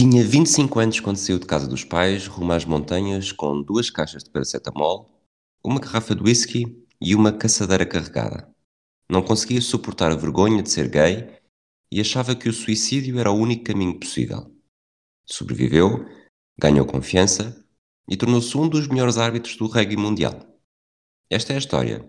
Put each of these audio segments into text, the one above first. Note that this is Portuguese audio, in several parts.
Tinha 25 anos quando saiu de casa dos pais, rumo às montanhas, com duas caixas de paracetamol, uma garrafa de whisky e uma caçadeira carregada. Não conseguia suportar a vergonha de ser gay e achava que o suicídio era o único caminho possível. Sobreviveu, ganhou confiança e tornou-se um dos melhores árbitros do rugby mundial. Esta é a história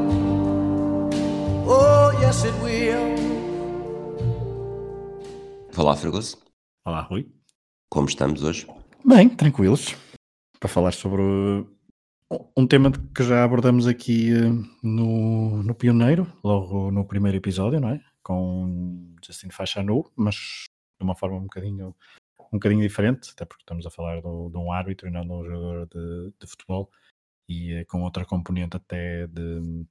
Oh, yes, it will. Olá, Fergoso. Olá, Rui. Como estamos hoje? Bem, tranquilos. Para falar sobre uh, um tema que já abordamos aqui uh, no, no Pioneiro, logo no primeiro episódio, não é? Com Justin Fachanu, mas de uma forma um bocadinho, um bocadinho diferente, até porque estamos a falar do- de um árbitro e não de um jogador de, de futebol e uh, com outra componente até de,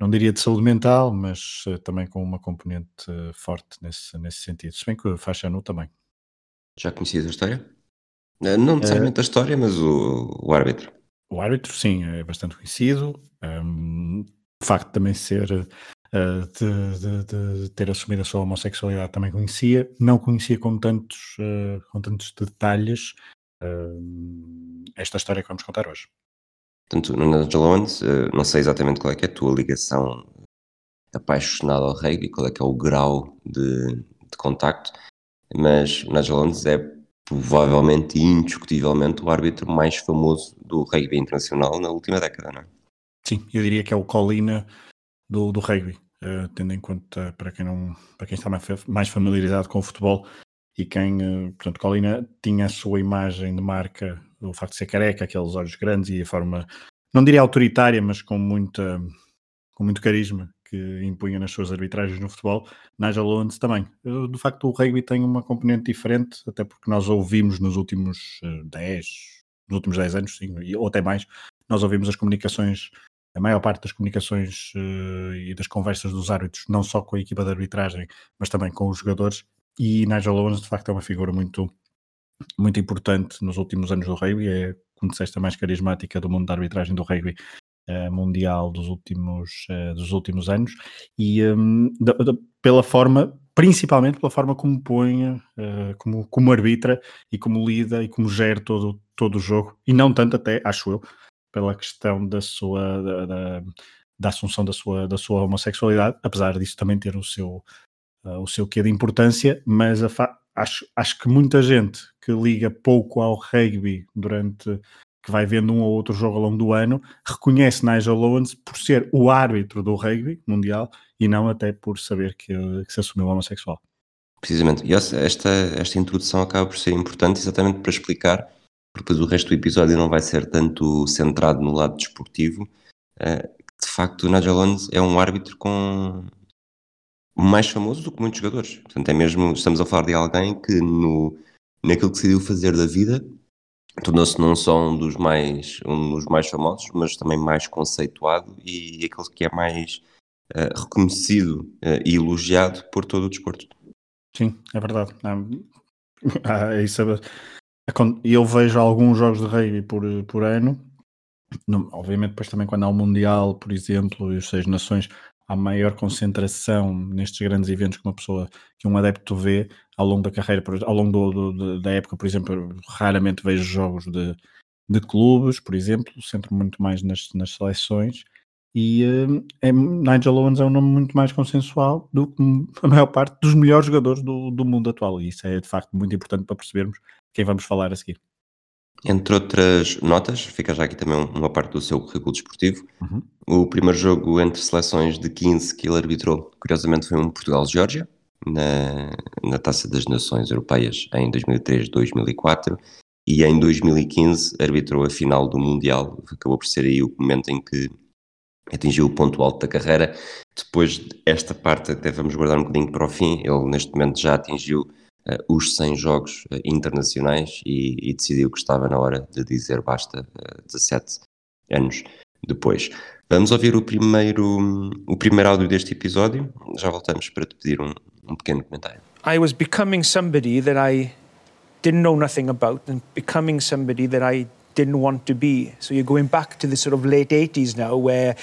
não diria de saúde mental, mas uh, também com uma componente uh, forte nesse, nesse sentido. Se bem que o Fachanu também. Já conhecias a história? Eh, Não necessariamente a história, mas o, o árbitro. O árbitro, sim, é bastante conhecido. Um, o facto de também ser, uh, de, de- de ter assumido a sua homossexualidade também conhecia. Não conhecia com tantos, uh, com tantos detalhes um, esta história que vamos contar hoje. Portanto, Nigel Owens, eh, não sei exatamente qual é que é a tua ligação apaixonada ao rugby, qual é que é o grau de, de contacto, mas Nigel Owens é provavelmente e indiscutivelmente o árbitro mais famoso do rugby internacional na última década, não é? Sim, eu diria que é o Colina do, do rugby, uh, tendo em conta, para quem, não, para quem está mais familiarizado com o futebol e quem, uh, portanto, Colina tinha a sua imagem de marca, o facto de ser careca, aqueles olhos grandes e a forma, não diria autoritária, mas com, muita, com muito carisma que impunha nas suas arbitragens no futebol, Nigel Owens também. De facto, o rugby tem uma componente diferente, até porque nós ouvimos nos últimos uh, 10, nos últimos 10 anos, sim, ou até mais, nós ouvimos as comunicações a maior parte das comunicações eh, e das conversas dos árbitros, não só com a equipa de arbitragem, mas também com os jogadores. E Nigel Owens, de facto, é uma figura muito, muito importante nos últimos anos do rugby. É, como disseste, a mais carismática do mundo da arbitragem do rugby eh, mundial dos últimos, eh, dos últimos anos. E hum, da- da- pela forma, principalmente pela forma como põe, eh, como, como arbitra e como lida e como gera todo, todo o jogo. E não tanto até, acho eu, pela questão da sua da, da- da assunção da sua, da sua homossexualidade, apesar disso também ter o seu, uh, o seu quê de importância, mas acho, acho que muita gente que liga pouco ao rugby durante que vai vendo um ou outro jogo ao longo do ano, reconhece Nigel Owens por ser o árbitro do rugby mundial e não até por saber que, que se assumiu homossexual. Precisamente. E esta, esta introdução acaba por ser importante exatamente para explicar, porque depois o resto do episódio não vai ser tanto centrado no lado desportivo. eh, de facto, o Nigel Owens é um árbitro com mais famoso do que muitos jogadores. Portanto, é mesmo, estamos a falar de alguém que no, naquilo que decidiu fazer da vida tornou-se não só um dos mais um dos mais famosos, mas também mais conceituado e aquele que é mais eh, reconhecido eh, e elogiado por todo o desporto. Sim, é verdade. Isso é- acon- eu vejo alguns jogos de rugby por, por ano. Obviamente, depois também quando há o Mundial, por exemplo, e os Seis Nações, há maior concentração nestes grandes eventos que uma pessoa, que um adepto vê ao longo da carreira, ao longo do- do- da época, por exemplo, raramente vejo jogos de, de clubes, por exemplo, centro muito mais nas, nas seleções. E hum, é, Nigel Owens é um nome muito mais consensual do que a maior parte dos melhores jogadores do, do mundo atual. E isso é de facto muito importante para percebermos quem vamos falar a seguir. Entre outras notas, fica já aqui também um, uma parte do seu currículo desportivo. Uhum. O primeiro jogo entre seleções de 15 que ele arbitrou, curiosamente, foi um Portugal-Geórgia, na, na Taça das Nações Europeias em 2003-2004, e em 2015 arbitrou a final do Mundial, acabou por ser aí o momento em que atingiu o ponto alto da carreira. Depois, esta parte até vamos guardar um bocadinho para o fim, ele neste momento já atingiu os 100 jogos uh, internacionais e, e, decidiu que estava na hora de dizer basta 17 anos depois. Vamos ouvir o primeiro, o primeiro áudio deste episódio, já voltamos para te pedir um, um pequeno comentário. I was becoming somebody that I didn't know nothing about and becoming somebody that I didn't want to be. So you're going back to the sort of late 80s now where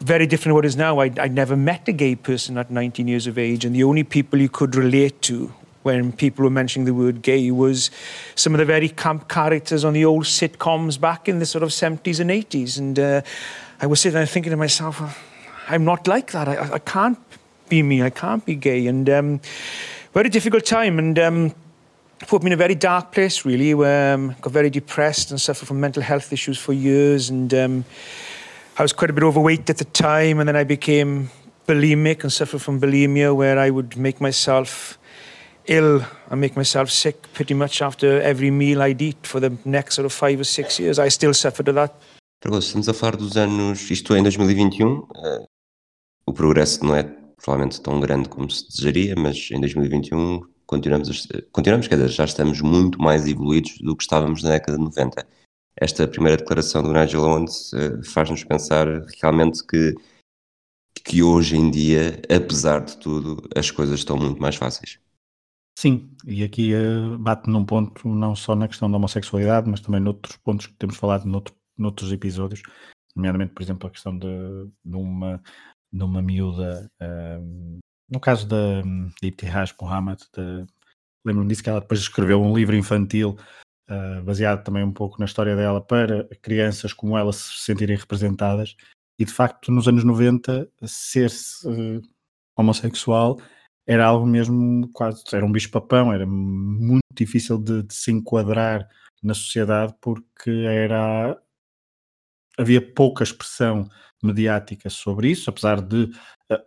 very different what is now. I, I never met a gay person at 19 years of age, and the only people you could relate to when people were mentioning the word gay was some of the very camp characters on the old sitcoms back in the sort of 70s and 80s. And uh, I was sitting there thinking to myself, I'm not like that. I, I can't be me. I can't be gay. And um, very difficult time. And um, put me in a very dark place, really, where um, got very depressed and suffered from mental health issues for years. And um, I was quite a bit overweight at the time. And then I became bulimic and suffered from bulimia, where I would make myself ill and make myself sick pretty much after every meal I'd eat for the next sort of five or six years. I still suffered of that. estamos a falar dos anos, isto é em 2021, uh, eh, o progresso não é provavelmente tão grande como se desejaria, mas em 2021 continuamos, continuamos, quer dizer, já estamos muito mais evoluídos do que estávamos na década de 90. Esta primeira declaração do Nigel Owens uh, faz-nos pensar realmente que, que hoje em dia, apesar de tudo, as coisas estão muito mais fáceis. Sim, e aqui uh, bate num ponto não só na questão da homossexualidade, mas também noutros pontos que temos falado noutro, noutros episódios, nomeadamente, por exemplo, a questão de, de uma, de uma miúda uh, no caso da, Ibtihaj Muhammad, lembro-me disso que ela depois escreveu um livro infantil uh, baseado também um pouco na história dela para crianças como ela se sentirem representadas. E de facto, nos anos 90, ser-se uh, homossexual era algo mesmo quase, era um bicho-papão, era muito difícil de, de se enquadrar na sociedade porque era havia pouca expressão mediática sobre isso, apesar de, eh,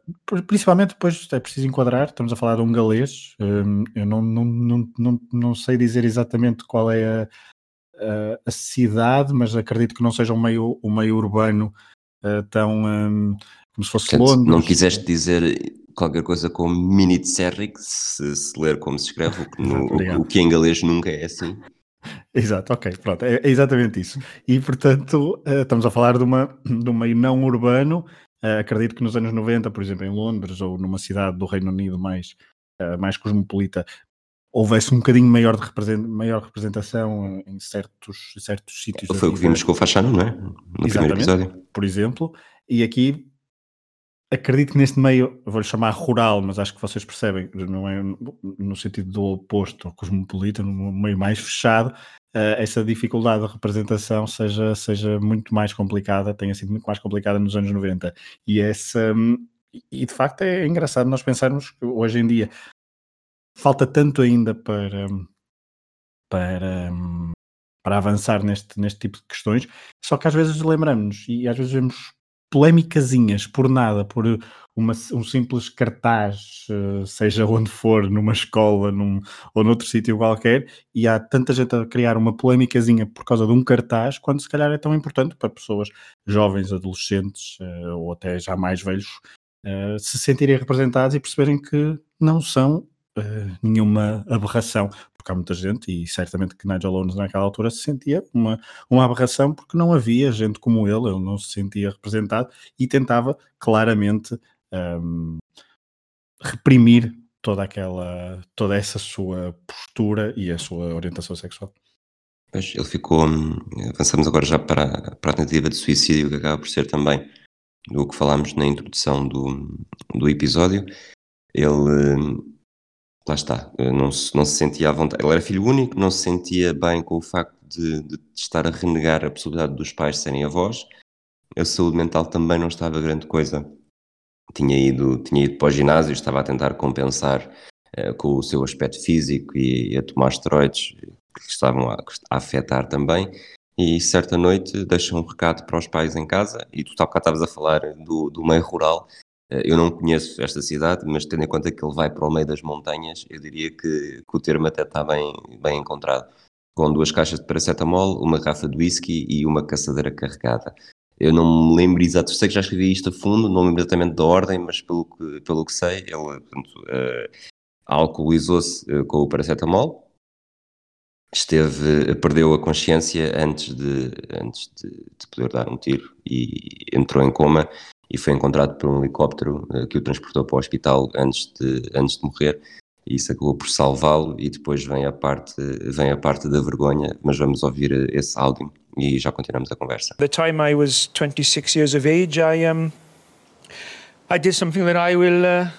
principalmente depois é preciso enquadrar, estamos a falar de um galês, hum, eu não, não, não, não, não sei dizer exatamente qual é a, a, a cidade, mas acredito que não seja um meio, um meio urbano uh, tão um, como se fosse Portanto, Londres. Não quiseste dizer qualquer coisa como mini de Serric, se, se ler como se escreve, o que, no, o, o que em galês nunca é assim. Exato, ok, pronto, é, é, exatamente isso. E portanto, uh, estamos a falar de, uma, de um meio não urbano. Uh, acredito que nos anos 90, por exemplo, em Londres ou numa cidade do Reino Unido mais, uh, mais cosmopolita, houvesse um bocadinho maior, de represent, maior representação em certos, certos sítios. Foi o que vimos com o Fachano, não é? No primeiro episódio. Por exemplo, e aqui acredito que neste meio, vou-lhe chamar rural, mas acho que vocês percebem, não é no sentido do oposto ao cosmopolita, no meio mais fechado, uh, essa dificuldade de representação seja, seja muito mais complicada, tenha sido muito mais complicada nos anos 90. E essa. E de facto é engraçado nós pensarmos que hoje em dia falta tanto ainda para, para, para avançar neste, neste tipo de questões, só que às vezes lembramos e às vezes vemos polémicazinhas por nada, por uma, um simples cartaz, eh, seja onde for, numa escola num, ou noutro sítio qualquer, e há tanta gente a criar uma polémicazinha por causa de um cartaz, quando se calhar é tão importante para pessoas jovens, adolescentes eh, ou até já mais velhos eh, se sentirem representados e perceberem que não são uh, nenhuma aberração, porque há muita gente, e certamente que Nigel Owens naquela altura se sentia uma, uma aberração porque não havia gente como ele, ele não se sentia representado e tentava claramente um, reprimir toda aquela, toda essa sua postura e a sua orientação sexual. Mas ele ficou, hum, avançamos agora já para, para a tentativa de suicídio, que acaba por ser também do que falámos na introdução do, do episódio. Ele hum, lá está, não se, não se sentia à vontade. Ele era filho único, não se sentia bem com o facto de, de estar a renegar a possibilidade dos pais serem avós. A saúde mental também não estava grande coisa. Tinha ido, tinha ido para o ginásio, estava a tentar compensar uh, com o seu aspecto físico e, e a tomar esteroides que estavam a, a, afetar também. E certa noite deixa um recado para os pais em casa, e tu bocado estavas a falar do, do meio rural, eh, eu não conheço esta cidade, mas tendo em conta que ele vai para o meio das montanhas, eu diria que, que o termo até está bem, bem encontrado. Com duas caixas de paracetamol, uma garrafa de whisky e uma caçadeira carregada. Eu não me lembro exato, sei que já escrevi isto a fundo, não me lembro exatamente da ordem, mas pelo que, pelo que sei, ele, portanto, uh, alcoolizou-se com o paracetamol, esteve, perdeu a consciência antes de, antes de, de, poder dar um tiro e entrou em coma e foi encontrado por um helicóptero que o transportou para o hospital antes de, antes de morrer e isso acabou por salvá-lo e depois vem a parte vem a parte da vergonha, mas vamos ouvir esse áudio e já continuamos a conversa. The time I was 26 years of age, I um I did something that I will uh,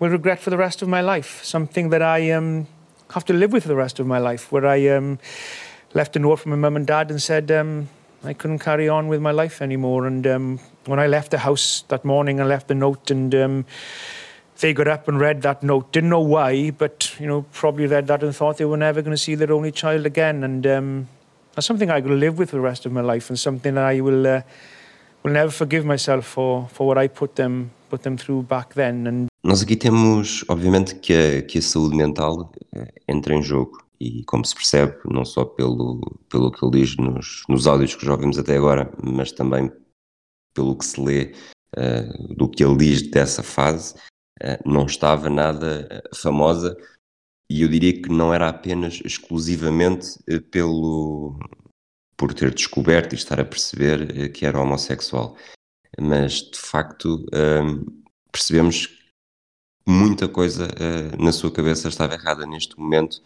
will regret for the rest of my life, something that I um have to live with for the rest of my life, where I um left a note from my mum and dad and said um I couldn't carry on with my life anymore and um when I left the house that morning I left the note and um they got up and read that note. Didn't know why, but you know, probably read that and thought they were never going to see their only child again. And um, that's something I will live with the rest of my life, and something that I will uh, will never forgive myself for for what I put them put them through back then. And nós aqui temos, obviamente, que a, que a saúde mental eh, entra em jogo e como se percebe, não só pelo, pelo que ele diz nos, nos áudios que já ouvimos até agora, mas também pelo que se lê uh, do que ele diz dessa fase, uh, não estava nada famosa. E eu diria que não era apenas exclusivamente eh, pelo por ter descoberto e estar a perceber eh, que era homossexual, mas de facto percebemos que muita coisa eh, na sua cabeça estava errada neste momento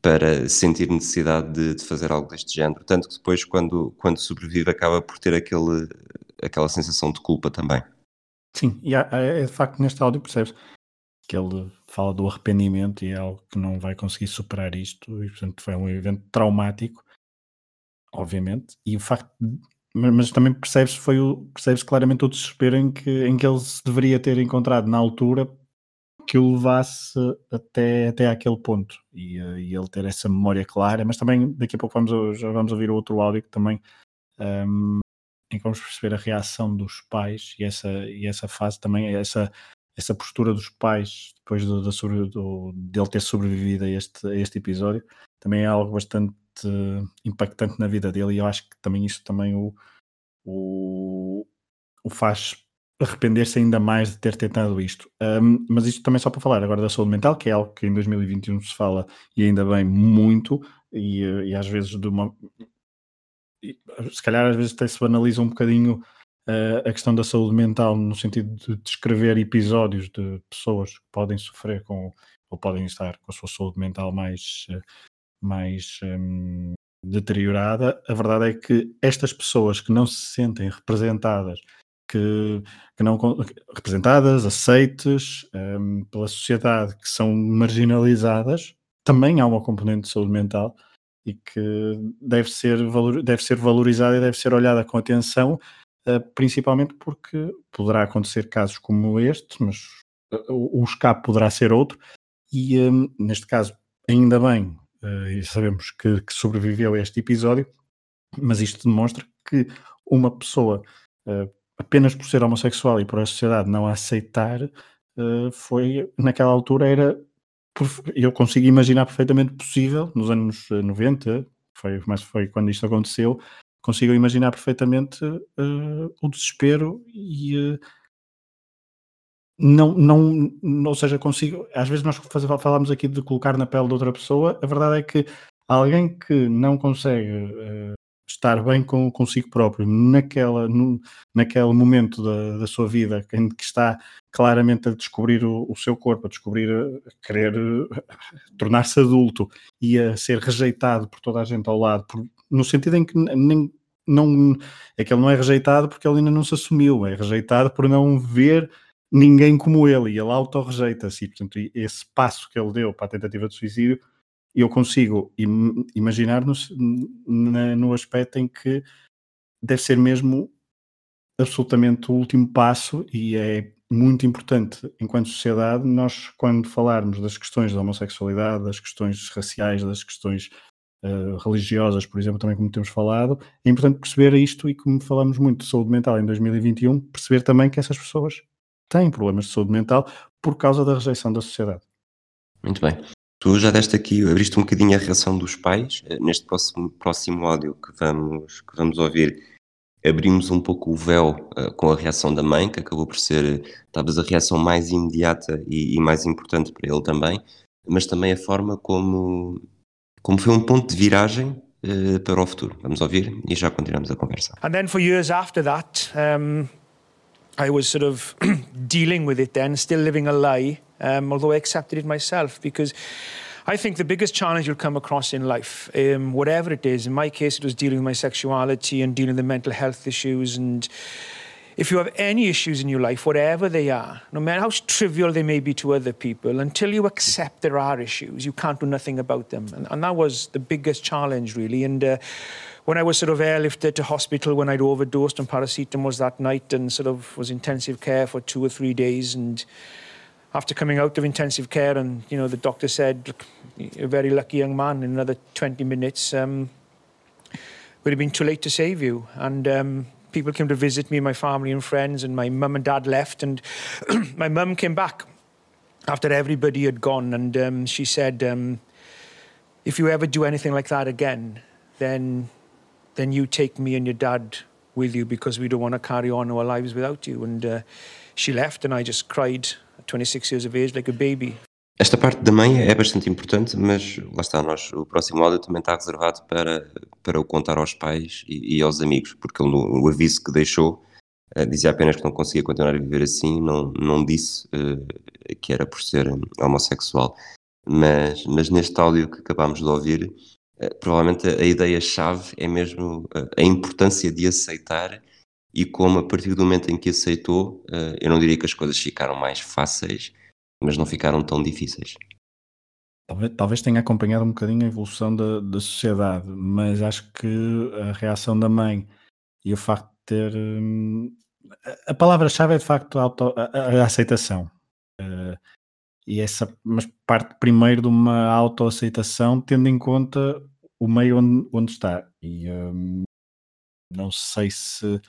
para sentir necessidade de, de, fazer algo deste género, tanto que depois quando, quando sobrevive acaba por ter aquele, aquela sensação de culpa também. Sim, e há, é de facto neste áudio percebes que ele fala do arrependimento e é algo que não vai conseguir superar isto, e portanto foi um evento traumático, obviamente, e o facto de, mas também percebe-se foi o, percebe claramente o desespero em que, em que ele se deveria ter encontrado na altura que o levasse até, até aquele ponto. E, eh, e ele ter essa memória clara, mas também daqui a pouco vamos, já vamos ouvir outro áudio que também um, em que vamos perceber a reação dos pais e essa, e essa fase também, essa essa postura dos pais depois do, do, do, dele ter sobrevivido a este, a este episódio também é algo bastante impactante na vida dele e eu acho que também isso também o, o, o faz arrepender-se ainda mais de ter tentado isto. Um, mas isto também só para falar agora da saúde mental, que é algo que em 2021 se fala e ainda bem muito, e, e às vezes de uma. Se calhar às vezes até se banaliza um bocadinho uh, a questão da saúde mental no sentido de descrever episódios de pessoas que podem sofrer com ou podem estar com a sua saúde mental mais, mais um, deteriorada. A verdade é que estas pessoas que não se sentem representadas, que, que não representadas, aceites um, pela sociedade, que são marginalizadas, também há uma componente de saúde mental e que deve ser, valor, deve ser valorizada e deve ser olhada com atenção eh, principalmente porque poderá acontecer casos como este, mas eh, o escape poderá ser outro, e um, neste caso, ainda bem, uh, e sabemos que, que, sobreviveu a este episódio, mas isto demonstra que uma pessoa, uh, apenas por ser homossexual e por a sociedade não a aceitar, uh, foi, naquela altura, era. Eu consigo imaginar perfeitamente possível, nos anos 90, foi, mas foi quando isto aconteceu, consigo imaginar perfeitamente uh, o desespero e uh, não, não, ou seja, consigo, às vezes nós falamos aqui de colocar na pele de outra pessoa, a verdade é que alguém que não consegue uh, estar bem com, consigo próprio naquela, no, naquele momento da, da sua vida em que está claramente a descobrir o, o seu corpo, a descobrir, a querer tornar-se adulto e a ser rejeitado por toda a gente ao lado, por, no sentido em que nem, não, é que ele não é rejeitado porque ele ainda não se assumiu, é rejeitado por não ver ninguém como ele e ele auto-rejeita-se. Portanto, esse passo que ele deu para a tentativa de suicídio, eu consigo im imaginar no, no aspecto em que deve ser mesmo absolutamente o último passo e é muito importante enquanto sociedade nós quando falarmos das questões da homossexualidade, das questões raciais, das questões uh, religiosas, por exemplo, também como temos falado, é importante perceber isto e como falamos muito de saúde mental em 2021, perceber também que essas pessoas têm problemas de saúde mental por causa da rejeição da sociedade. Muito bem. Tu já deste aqui, abriste um bocadinho a reação dos pais. Eh, neste próximo, próximo áudio que vamos, que vamos ouvir, abrimos um pouco o véu uh, com a reação da mãe, que acabou por ser talvez a reação mais imediata e, e mais importante para ele também. mas também a forma como, como foi um ponto de viragem uh, para o futuro. Vamos ouvir e já continuamos a conversa. For years after that, um, I was sort of dealing with it then, still living a lie, um, although I accepted it myself because I think the biggest challenge you'll come across in life, um, whatever it is, in my case, it was dealing with my sexuality and dealing with mental health issues. And if you have any issues in your life, whatever they are, no matter how trivial they may be to other people, until you accept there are issues, you can't do nothing about them. And, and that was the biggest challenge, really. And uh, when I was sort of airlifted to hospital when I'd overdosed on paracetamol was that night and sort of was intensive care for two or three days and after coming out of intensive care and you know the doctor said you're a very lucky young man. In another 20 minutes um, would have been too late to save you. And um, people came to visit me my family and friends and my mum and dad left and my mum came back after everybody had gone and um, she said um, if you ever do anything like that again then then you take me and your dad with you because we don't want to carry on our lives without you. And uh, she left and I just cried 26 years of age, like a baby. Esta parte da mãe é bastante importante, mas lá está, nós, o próximo áudio também está reservado para, para o contar aos pais e, e aos amigos, porque ele, no aviso que deixou uh, dizia apenas que não conseguia continuar a viver assim, não, não disse uh, que era por ser homossexual. Mas, mas neste áudio que acabámos de ouvir, uh, provavelmente a ideia-chave é mesmo a importância de aceitar e como a partir do momento em que aceitou, eh, eu não diria que as coisas ficaram mais fáceis, mas não ficaram tão difíceis. Talvez, talvez tenha acompanhado um bocadinho a evolução da, da sociedade, mas acho que a reação da mãe e o facto de ter. Hum, a palavra-chave é de facto a, auto, a, a aceitação. Uh, e essa, mas parte primeiro de uma autoaceitação, tendo em conta o meio onde, onde está. E um, não sei se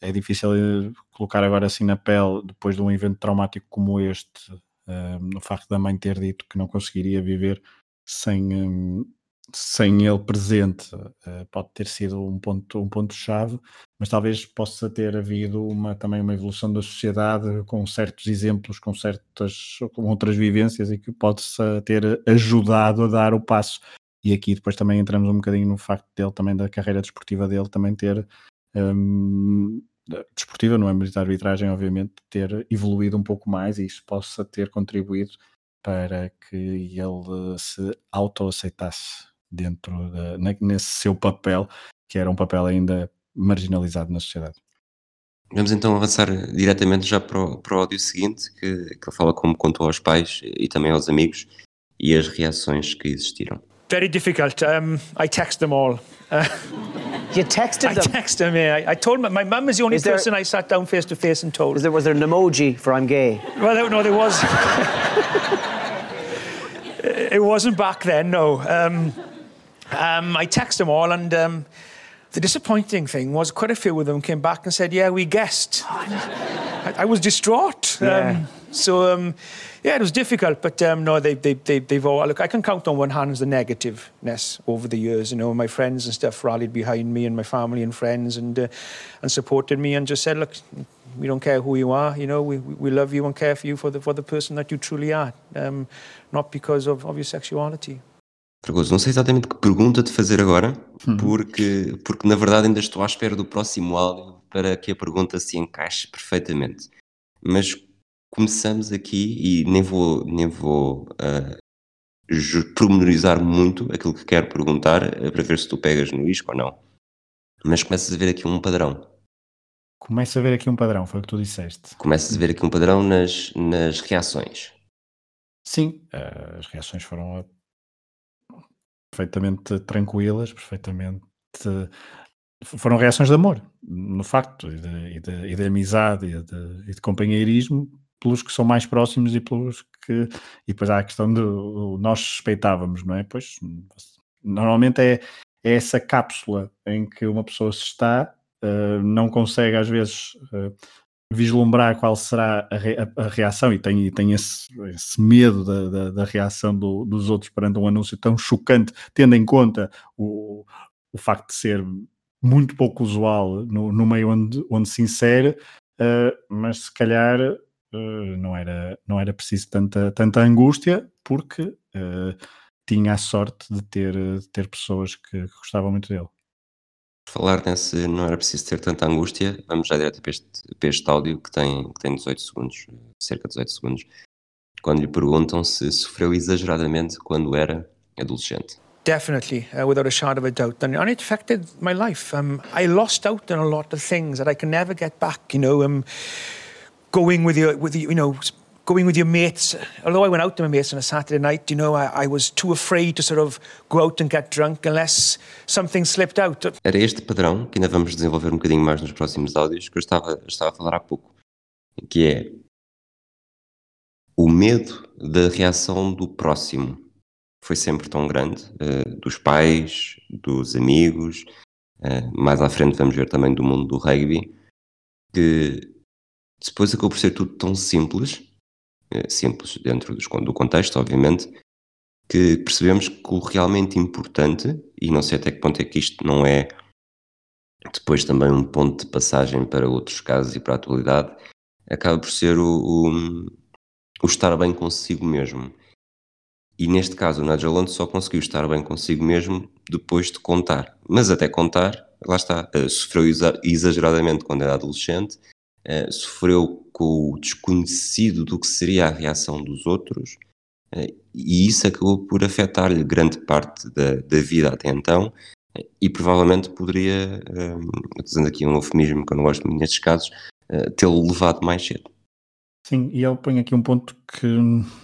é difícil eh, colocar agora assim na pele, depois de um evento traumático como este, uh, no facto da mãe ter dito que não conseguiria viver sem, um, sem ele presente, uh, pode ter sido um ponto um ponto chave, mas talvez possa ter havido uma também uma evolução da sociedade com certos exemplos, com certas com outras vivências e que possa ter ajudado a dar o passo. E aqui depois também entramos um bocadinho no facto dele também da carreira desportiva dele também ter um, desportiva, no âmbito da arbitragem, obviamente, ter evoluído um pouco mais e isso possa ter contribuído para que ele se autoaceitasse dentro de, nesse seu papel, que era um papel ainda marginalizado na sociedade. Vamos então avançar diretamente já para o, para o áudio seguinte, que, que ele fala como contou aos pais e também aos amigos e as reações que existiram. Very difficult. Um, I text them all. Uh, You texted them? I texted them. Yeah, I, I told my, my mum is the only there- person I sat down face to face and told. Was there, was there an emoji for I'm gay? Well, no, no, there was. it wasn't back then, no. Um, um, I texted them all, and um, the disappointing thing was quite a few of them came back and said, "Yeah, we guessed." I, I was distraught. Yeah. Um, so um, yeah, it was difficult, but um, no, they, they, they, they've all. Look, I can count on one hand the negativeness over the years. You know, my friends and stuff rallied behind me, and my family and friends, and uh, and supported me, and just said, "Look, we don't care who you are. You know, we, we love you and care for you for the for the person that you truly are, um, not because of, of your sexuality." Fragoso, não sei exatamente que pergunta te fazer agora, porque, porque na verdade ainda estou à espera do próximo áudio para que a pergunta se encaixe perfeitamente. Mas começamos aqui e nem vou, nem vou uh, pormenorizar muito aquilo que quero perguntar uh, para ver se tu pegas no isco ou não. Mas começas a ver aqui um padrão. Começa a ver aqui um padrão, foi o que tu disseste. Começas a ver aqui um padrão nas, nas reações. Sim, eh, as reações foram eh, perfeitamente tranquilas, perfeitamente. Foram reações de amor, no facto, e de, e de- e de amizade e de, e de companheirismo, pelos que são mais próximos e pelos que. E depois há a questão do nós suspeitávamos, não é? Pois normalmente é, é essa cápsula em que uma pessoa se está, eh, não consegue às vezes. eh, vislumbrar qual será a, re- a- a reação e tem, e tem esse, esse medo da, da, da reação do- dos outros perante um anúncio tão chocante, tendo em conta o, o facto de ser muito pouco usual no, no meio onde, onde se insere, eh, mas se calhar uh, não, era, não era preciso tanta, tanta angústia, porque uh, tinha a sorte de ter, de ter pessoas que, que gostavam muito dele. Falar nesse não era preciso ter tanta angústia, vamos já direto para este, para este áudio que tem, que tem 18 segundos, cerca de 18 segundos, quando lhe perguntam se sofreu exageradamente quando era adolescente. Definitely, uh, without a shadow of a doubt. And, and it affected my life. Um, I lost out on a lot of things that I can never get back. You know, um, going with your, with you know, going with your mates. Although I went out my mates on a Saturday night, you know, I, I, was too afraid to sort of go out and get drunk unless something slipped out. Era este padrão que ainda vamos desenvolver um bocadinho mais nos próximos áudios que eu estava, estava a falar há pouco, que é o medo da reação do próximo foi sempre tão grande, uh, dos pais, dos amigos, uh, mais à frente vamos ver também do mundo do rugby, que depois acabou por ser tudo tão simples, simples dentro dos, do contexto, obviamente, que percebemos que o realmente importante, e não sei até que ponto é que isto não é depois também um ponto de passagem para outros casos e para a atualidade, acaba por ser o, o, o estar bem consigo mesmo. E neste caso o Nigel Lund só conseguiu estar bem consigo mesmo depois de contar. Mas até contar, lá está, uh, sofreu exageradamente quando era adolescente, uh, sofreu com o desconhecido do que seria a reação dos outros, uh, e isso acabou por afetar-lhe grande parte da, da vida até então, e provavelmente poderia, dizendo aqui um eufemismo que eu não gosto muito nestes casos, tê-lo levado mais cedo. Sim, e ele põe aqui um ponto que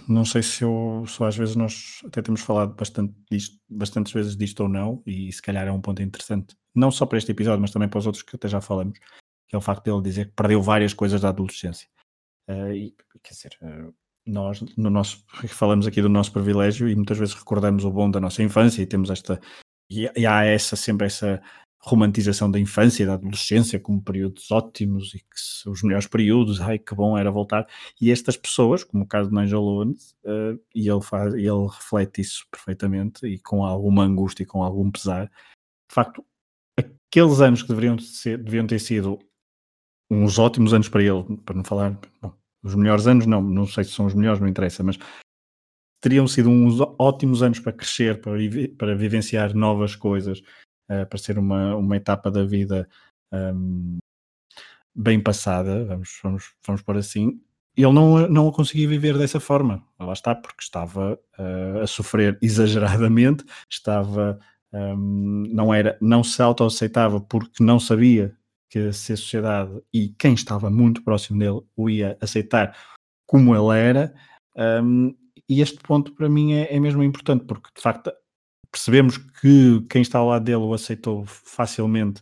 não sei se eu, às vezes nós até temos falado bastante disto, bastantes vezes disto ou não, e se calhar é um ponto interessante, não só para este episódio, mas também para os outros que até já falamos, que é o facto dele dizer que perdeu várias coisas da adolescência. Uh, e, quer dizer, uh, nós no nosso, falamos aqui do nosso privilégio e muitas vezes recordamos o bom da nossa infância e temos esta, e, e há essa, sempre essa romantização da infância e da adolescência como períodos ótimos e que os melhores períodos, ai que bom era voltar. E estas pessoas, como o caso de Nigel Owens, uh, e ele, faz, ele reflete isso perfeitamente e com alguma angústia e com algum pesar. De facto, aqueles anos que deveriam, ser, deviam ter sido uns ótimos anos para ele, para não falar, bom, os melhores anos, não, não sei se são os melhores, não interessa, mas teriam sido uns ótimos anos para crescer, para, para vivenciar novas coisas, uh, para ser uma, uma etapa da vida um, bem passada, vamos, vamos, vamos por assim, ele não, não conseguia viver dessa forma. Lá está, porque estava uh, a sofrer exageradamente, estava, um, não, era, não se autoaceitava porque não sabia que se a sociedade e quem estava muito próximo dele o ia aceitar como ele era. Um, e este ponto para mim é, é mesmo importante, porque de facto percebemos que quem está ao lado dele o aceitou facilmente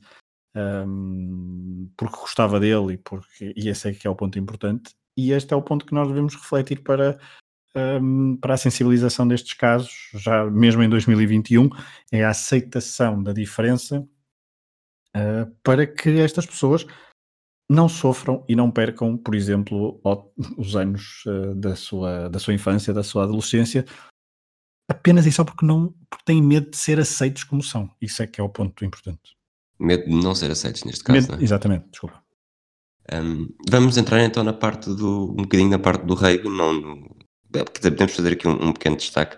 um, porque gostava dele e, porque, e esse é que é o ponto importante. E este é o ponto que nós devemos refletir para, um, para a sensibilização destes casos, já mesmo em 2021, é a aceitação da diferença uh, para que estas pessoas não sofram e não percam, por exemplo, os anos uh, da, sua, da sua infância, da sua adolescência, apenas e só porque não porque têm medo de ser aceitos como são. Isso é que é o ponto importante. Medo de não ser aceitos neste caso, medo, é? Exatamente, desculpa. Um, vamos entrar então na parte do um bocadinho na parte do rei, não no, podemos fazer aqui um, um, pequeno destaque.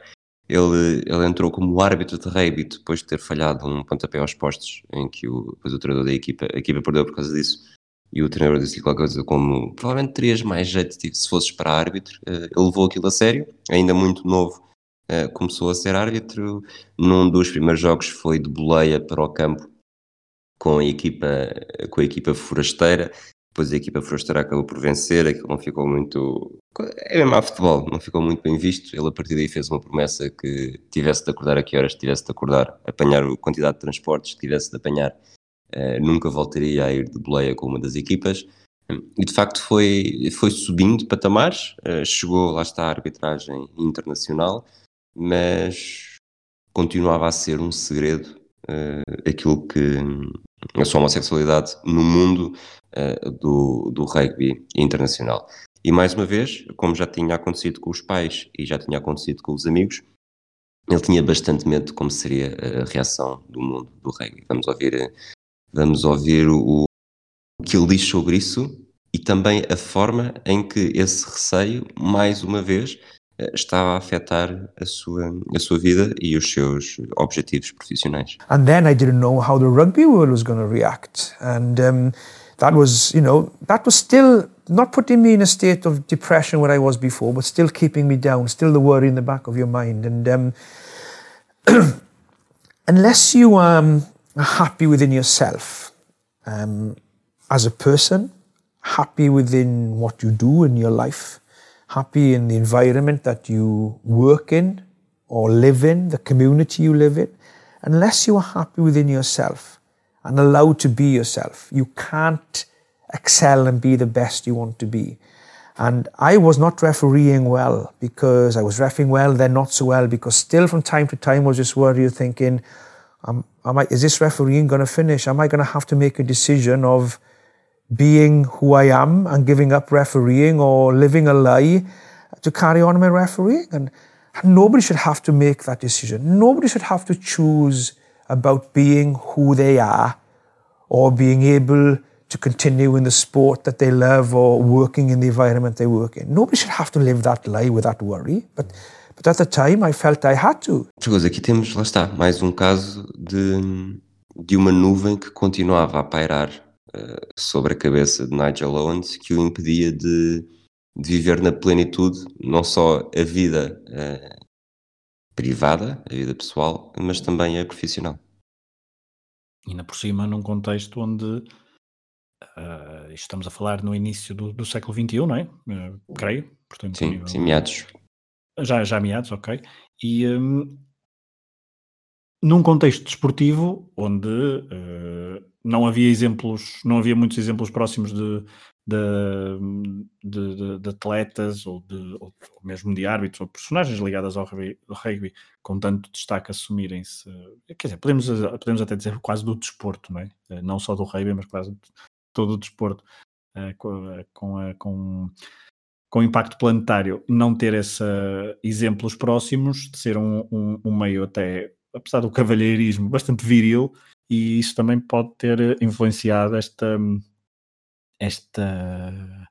Ele, ele entrou como árbitro de rugby depois de ter falhado um pontapé aos postos, em que o, depois o treinador da equipa, a equipa perdeu por causa disso, e o treinador disse qualquer coisa como provavelmente terias mais jeito se fosses para árbitro. Uh, ele levou aquilo a sério, ainda muito novo, uh, começou a ser árbitro. Num dos primeiros jogos foi de boleia para o campo com a equipa, com a equipa forasteira. Depois a equipa forasteira acabou por vencer, aquilo não ficou muito. É mesmo a futebol, não ficou muito bem visto. Ele a partir daí fez uma promessa que tivesse de acordar a que horas tivesse de acordar, apanhar a quantidade de transportes que tivesse de apanhar. Uh, nunca voltaria a ir de boleia com uma das equipas. E de facto foi, foi subindo patamares, uh, chegou, lá está, a arbitragem internacional, mas continuava a ser um segredo uh, aquilo que a sua homossexualidade no mundo do, do rugby internacional. E mais uma vez, como já tinha acontecido com os pais e já tinha acontecido com os amigos, ele tinha bastante medo de como seria a reação do mundo do rugby. Vamos ouvir, vamos ouvir o, o que ele diz sobre isso e também a forma em que esse receio, mais uma vez, eh, estava a afetar a sua, a sua vida e os seus objetivos profissionais. And then I didn't know how the rugby world was going to react. And um, that was, you know, that was still not putting me in a state of depression where I was before, but still keeping me down, still the worry in the back of your mind. And um, unless you um, are happy within yourself um, as a person, happy within what you do in your life, happy in the environment that you work in or live in, the community you live in, unless you are happy within yourself and allowed to be yourself, you can't excel and be the best you want to be. And I was not refereeing well because I was refing well, then not so well, because still from time to time I was just worried, thinking, am I, is this refereeing going to finish? Am I going to have to make a decision of being who I am and giving up refereeing or living a lie to carry on my refereeing? And, and nobody should have to make that decision. Nobody should have to choose about being who they are or being able to continue in the sport that they love or working in the environment they work in. Nobody should have to live that lie with that worry, but but at the time I felt I had to. Chegou aqui temos, lá está, mais um caso de, de uma nuvem que continuava a pairar uh, sobre a cabeça de Nigel Owens que o impedia de, de viver na plenitude não só a vida uh, privada, a vida pessoal, mas também a profissional. Ainda por cima num contexto onde Uh, estamos a falar no início do, do século XXI, não é? Uh, creio. Portanto, sim, nível... sim, meados. Já, já meados, ok. E um, num contexto desportivo onde uh, não havia exemplos, não havia muitos exemplos próximos de, de, de, de atletas ou, ou, mesmo de árbitros ou personagens ligadas ao rugby, ao rugby com tanto destaque assumirem-se, quer dizer, podemos, podemos até dizer quase do desporto, não é? Não só do rugby, mas quase todo o desporto com, eh, com, com, com, impacto planetário, não ter esse, exemplos próximos, de ser um, um, um meio até, apesar do cavalheirismo, bastante viril, e isso também pode ter influenciado esta, esta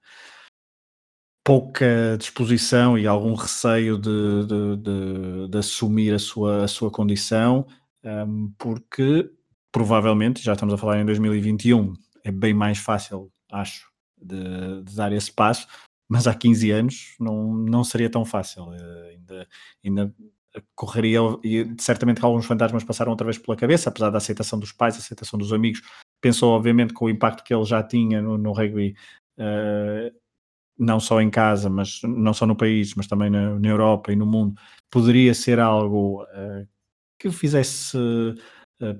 pouca disposição e algum receio de, de, de, de assumir a sua, a sua condição, um, porque provavelmente, já estamos a falar em 2021, é bem mais fácil, acho, de, de, dar esse passo, mas há 15 anos não, não seria tão fácil. Uh, ainda, ainda correria, e certamente alguns fantasmas passaram outra vez pela cabeça, apesar da aceitação dos pais, aceitação dos amigos. Pensou, obviamente, com o impacto que ele já tinha no, no rugby, uh, não só em casa, mas não só no país, mas também na, na Europa e no mundo, poderia ser algo uh, que o fizesse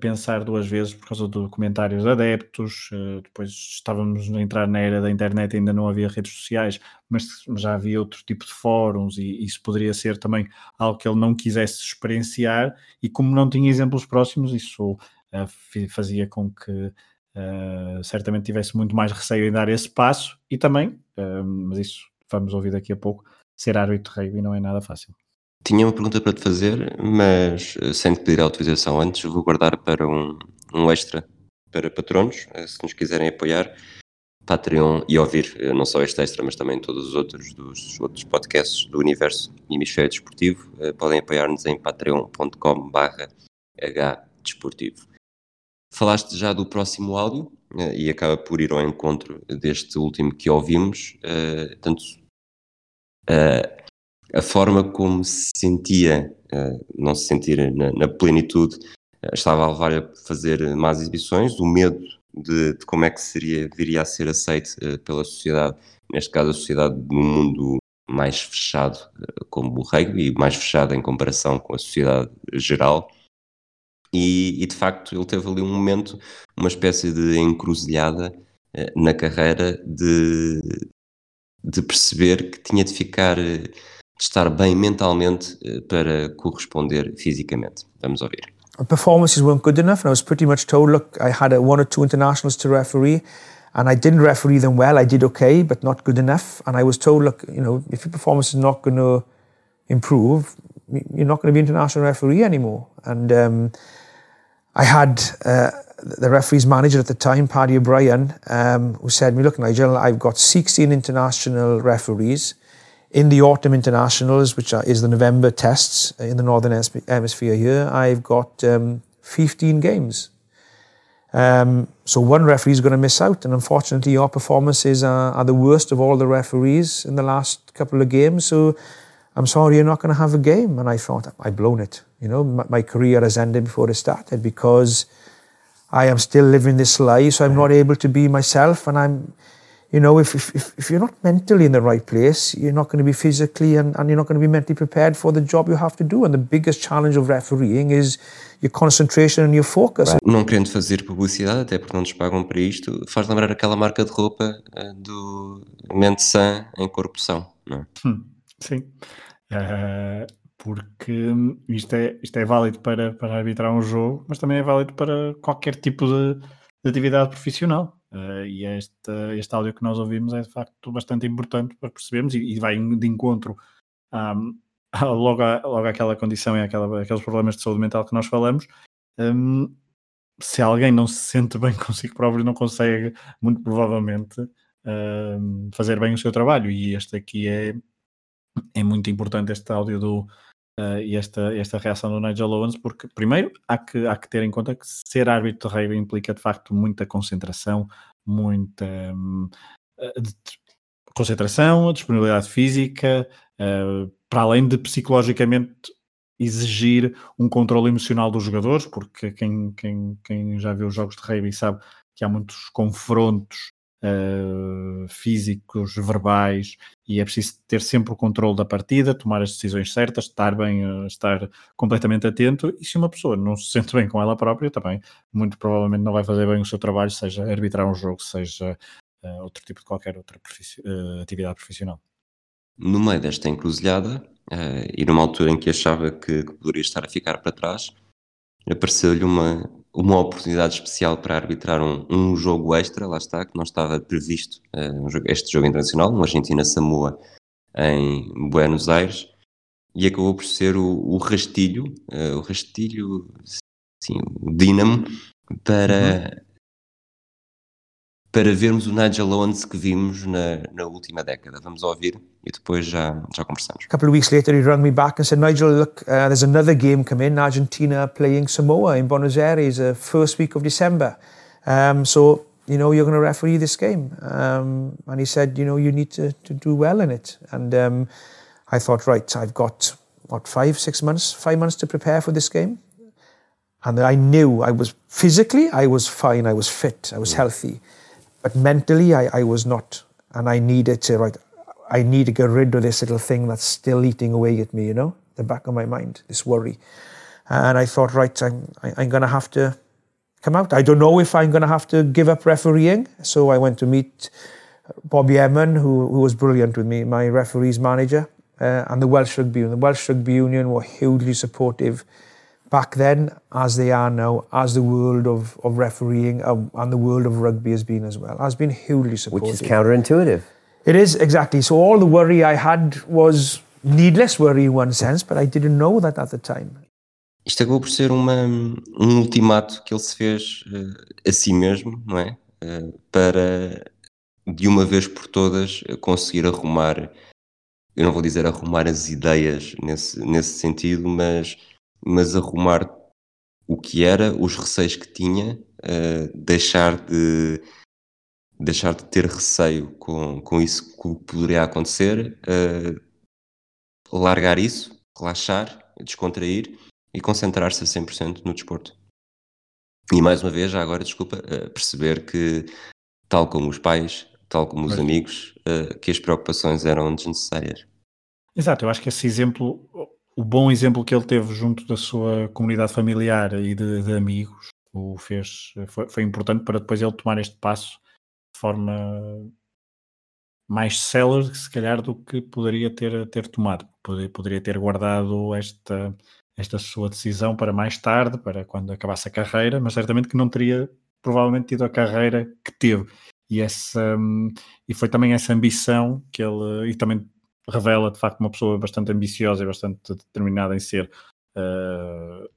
pensar duas vezes por causa do comentários adeptos. Uh, depois estávamos a entrar na era da internet, ainda não havia redes sociais, mas já havia outro tipo de fóruns e isso poderia ser também algo que ele não quisesse experienciar. E como não tinha exemplos próximos, isso uh, fazia com que uh, certamente tivesse muito mais receio em dar esse passo. E também, mas isso vamos ouvir daqui a pouco, ser árbitro de rugby não é nada fácil. Tinha uma pergunta para te fazer, mas eh, sem te pedir autorização antes, vou guardar para um, um extra para patronos, eh, se nos quiserem apoiar. Patreon e ouvir eh, não só este extra, mas também todos os outros dos outros podcasts do universo Hemisfério Desportivo, podem apoiar-nos em patreon.com barra hdesportivo. Falaste já do próximo áudio e acaba por ir ao encontro deste último que ouvimos, tanto a forma como se sentia, uh, não se sentir na, na plenitude, uh, estava a levar a fazer más exibições, o medo de, de como é que seria, viria a ser aceito uh, pela sociedade, neste caso a sociedade num mundo mais fechado como o rugby, mais fechado em comparação com a sociedade geral. E, e, de facto ele teve ali um momento, uma espécie de encruzilhada na carreira de, de perceber que tinha de ficar estar bem mentalmente eh, para corresponder fisicamente. Vamos ouvir. Performances weren't good enough, and I was pretty much told, look, I had a, one or two internationals to referee, and I didn't referee them well. I did okay, but not good enough. And I was told, look, you know, if your performance is not going to improve, you're not going to be international referee anymore. And um, I had uh, the referee's manager at the time, Paddy O'Brien, um, who said to me, look, Nigel, I've got 16 international referees in the autumn internationals, which are, is the November tests in the Northern Hemisphere here. I've got um, 15 games. Um, so one referee is going to miss out, and unfortunately, your performances are, are the worst of all the referees in the last couple of games. So I'm sorry, you're not going to have a game. And I thought I've blown it. You know, my, my career has ended before it started because I am still living this life, so I'm not able to be myself, and I'm you know, if, if, if you're not mentally in the right place, you're not going to be physically and, and you're not going to be mentally prepared for the job you have to do. And the biggest challenge of refereeing is your concentration and your focus. Não querendo fazer publicidade, até porque não nos pagam para isto, faz lembrar aquela marca de roupa uh, do mente sã em corpo são, não é? Hum, sim. Uh, porque isto é, isto é válido para, para arbitrar um jogo, mas também é válido para qualquer tipo de, de atividade profissional. Uh, e este, este áudio que nós ouvimos é de facto bastante importante para percebermos e, e vai de encontro um, logo, a, logo àquela condição e àquela, àqueles problemas de saúde mental que nós falamos. Um, se alguém não se sente bem consigo próprio, não consegue, muito provavelmente, um, fazer bem o seu trabalho. E este aqui é, é muito importante, este áudio do, uh, e esta, esta reação do Nigel Owens, porque primeiro há que, há que ter em conta que ser árbitro de rugby implica de facto muita concentração, muita um, eh, concentração, disponibilidade física, uh, para além de psicologicamente exigir um controle emocional dos jogadores, porque quem, quem, quem já viu os jogos de rugby sabe que há muitos confrontos uh, físicos, verbais, e é preciso ter sempre o controle da partida, tomar as decisões certas, estar bem, uh, estar completamente atento. E se uma pessoa não se sente bem com ela própria, também muito provavelmente não vai fazer bem o seu trabalho, seja arbitrar um jogo, seja uh, outro tipo de qualquer outra atividade profissional. No meio desta encruzilhada, e numa altura em que achava que, que poderia estar a ficar para trás, apareceu-lhe uma, uma oportunidade especial para arbitrar um, um, jogo extra, lá está, que não estava previsto uh, este jogo internacional, um Argentina-Samoa em Buenos Aires, e acabou por ser o, o rastilho, uh, o rastilho, sim, o dínamo, para, uhum para vermos o Nigel Owens que vimos na, na última década. Vamos ouvir e depois já, já conversamos. A couple of weeks later he rang me back and said, Nigel, look, uh, there's another game coming, in, Argentina playing Samoa in Buenos Aires, uh, first week of December. Um, so, you know, you're going to referee this game. Um, and he said, you know, you need to, to do well in it. And um, I thought, right, I've got, what, five, six months, five months to prepare for this game. And I knew I was, physically, I was fine, I was fit, I was mm. healthy. But mentally, I, I was not. And I needed to, right, I need to get rid of this little thing that's still eating away at me, you know, the back of my mind, this worry. And I thought, right, I'm, I'm going to have to come out. I don't know if I'm going to have to give up refereeing. So I went to meet Bobby Eman, who, who was brilliant with me, my referees manager, uh, and the Welsh Rugby Union. The Welsh Rugby Union were hugely supportive back then as they are now, as the world of, of refereeing um, and the world of rugby has been as well, has been hugely supportive. Which is counterintuitive. It is, exactly. So all the worry I had was needless worry in one sense, but I didn't know that at the time. Isto acabou por ser uma, um ultimato que ele se fez uh, a si mesmo, não é? Uh, para, de uma vez por todas, conseguir arrumar, eu não vou dizer arrumar as ideias nesse, nesse sentido, mas mas arrumar o que era, os receios que tinha, uh, deixar de deixar de ter receio com, com isso que poderia acontecer, uh, largar isso, relaxar, descontrair e concentrar-se a 100% no desporto. E mais uma vez, já agora, desculpa, uh, perceber que, tal como os pais, tal como os Mas... amigos, uh, que as preocupações eram desnecessárias. Exato, eu acho que esse exemplo o bom exemplo que ele teve junto da sua comunidade familiar e de, de amigos o fez foi, foi, importante para depois ele tomar este passo de forma mais célere, se calhar, do que poderia ter, ter tomado. Poderia, poderia ter guardado esta, esta sua decisão para mais tarde, para quando acabasse a carreira, mas certamente que não teria provavelmente tido a carreira que teve. E, essa, e foi também essa ambição que ele, e também revela de facto uma pessoa bastante ambiciosa e bastante determinada em ser uh,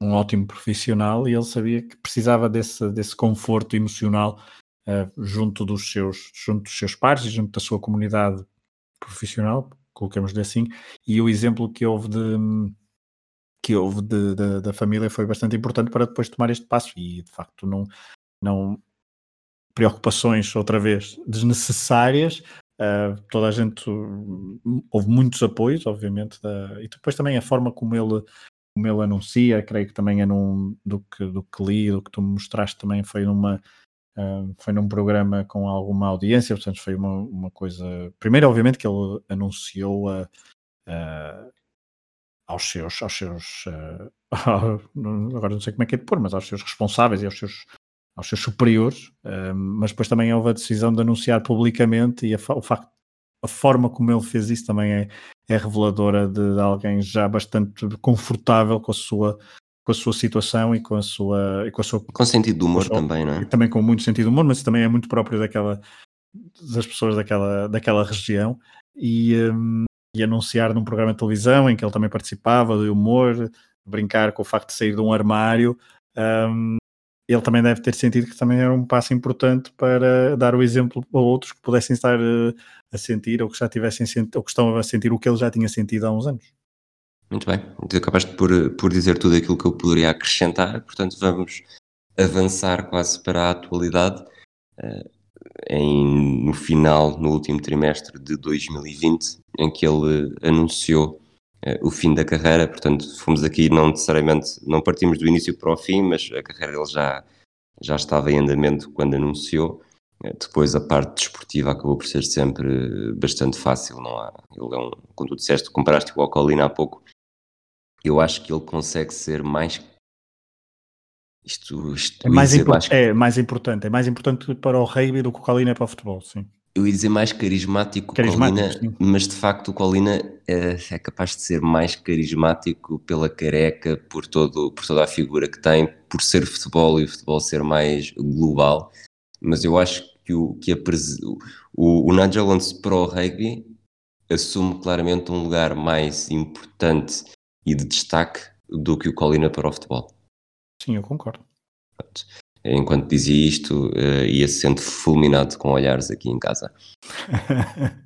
um ótimo profissional e ele sabia que precisava desse, desse conforto emocional uh, junto, dos seus, junto dos seus pares e junto da sua comunidade profissional, colocamos-lhe assim, e o exemplo que houve de que houve de, de, da família foi bastante importante para depois tomar este passo. E de facto não, não preocupações outra vez desnecessárias uh, toda a gente houve muitos apoios obviamente da, e depois também a forma como ele como ele anuncia, creio que também é num, do, que, do que li, do que tu me mostraste também foi numa uh, foi num programa com alguma audiência, portanto foi uma, uma coisa, primeiro obviamente que ele anunciou a, a aos seus, aos seus uh, agora não sei como é que é de pôr, mas aos seus responsáveis e aos seus, aos seus superiores, uh, mas depois também houve a decisão de anunciar publicamente e a, o facto a forma como ele fez isso também é, é reveladora de, de, alguém já bastante confortável com a sua com a sua situação e com a sua e com a sua com sentido de humor também, não é? também com muito sentido de humor, mas também é muito próprio daquela das pessoas daquela daquela região e, um, e anunciar num programa de televisão em que ele também participava de humor, brincar com o facto de sair de um armário, um, ele também deve ter sentido que também era um passo importante para dar o exemplo a outros que pudessem estar uh, a sentir ou que já tivessem ou que estão a sentir o que ele já tinha sentido há uns anos. Muito bem, acabaste por, por dizer tudo aquilo que eu poderia acrescentar, portanto vamos avançar quase para a atualidade. Uh, em, no final, no último trimestre de 2020, em que ele anunciou o fim da carreira, portanto fomos aqui não necessariamente, não partimos do início para o fim, mas a carreira dele já, já estava em andamento quando anunciou. Depois a parte desportiva acabou por ser sempre bastante fácil, não há. Ele é um, como tu disseste, comparaste o Ocolina há pouco. Eu acho que ele consegue ser mais. Isto, isto é, mais mais... é mais importante, é mais importante para o rugby do que o Colina é para o futebol, sim. Eu ia dizer mais carismático, carismático Colina, mas de facto o Colina é, é, capaz de ser mais carismático pela careca, por, todo, por toda a figura que tem, por ser futebol e o futebol ser mais global. Mas eu acho que o, que a, o, o Nigel Owens para o rugby assume claramente um lugar mais importante e de destaque do que o Colina para o futebol. Sim, eu concordo. Enquanto dizia isto, uh, ia sendo fulminado com olhares aqui em casa.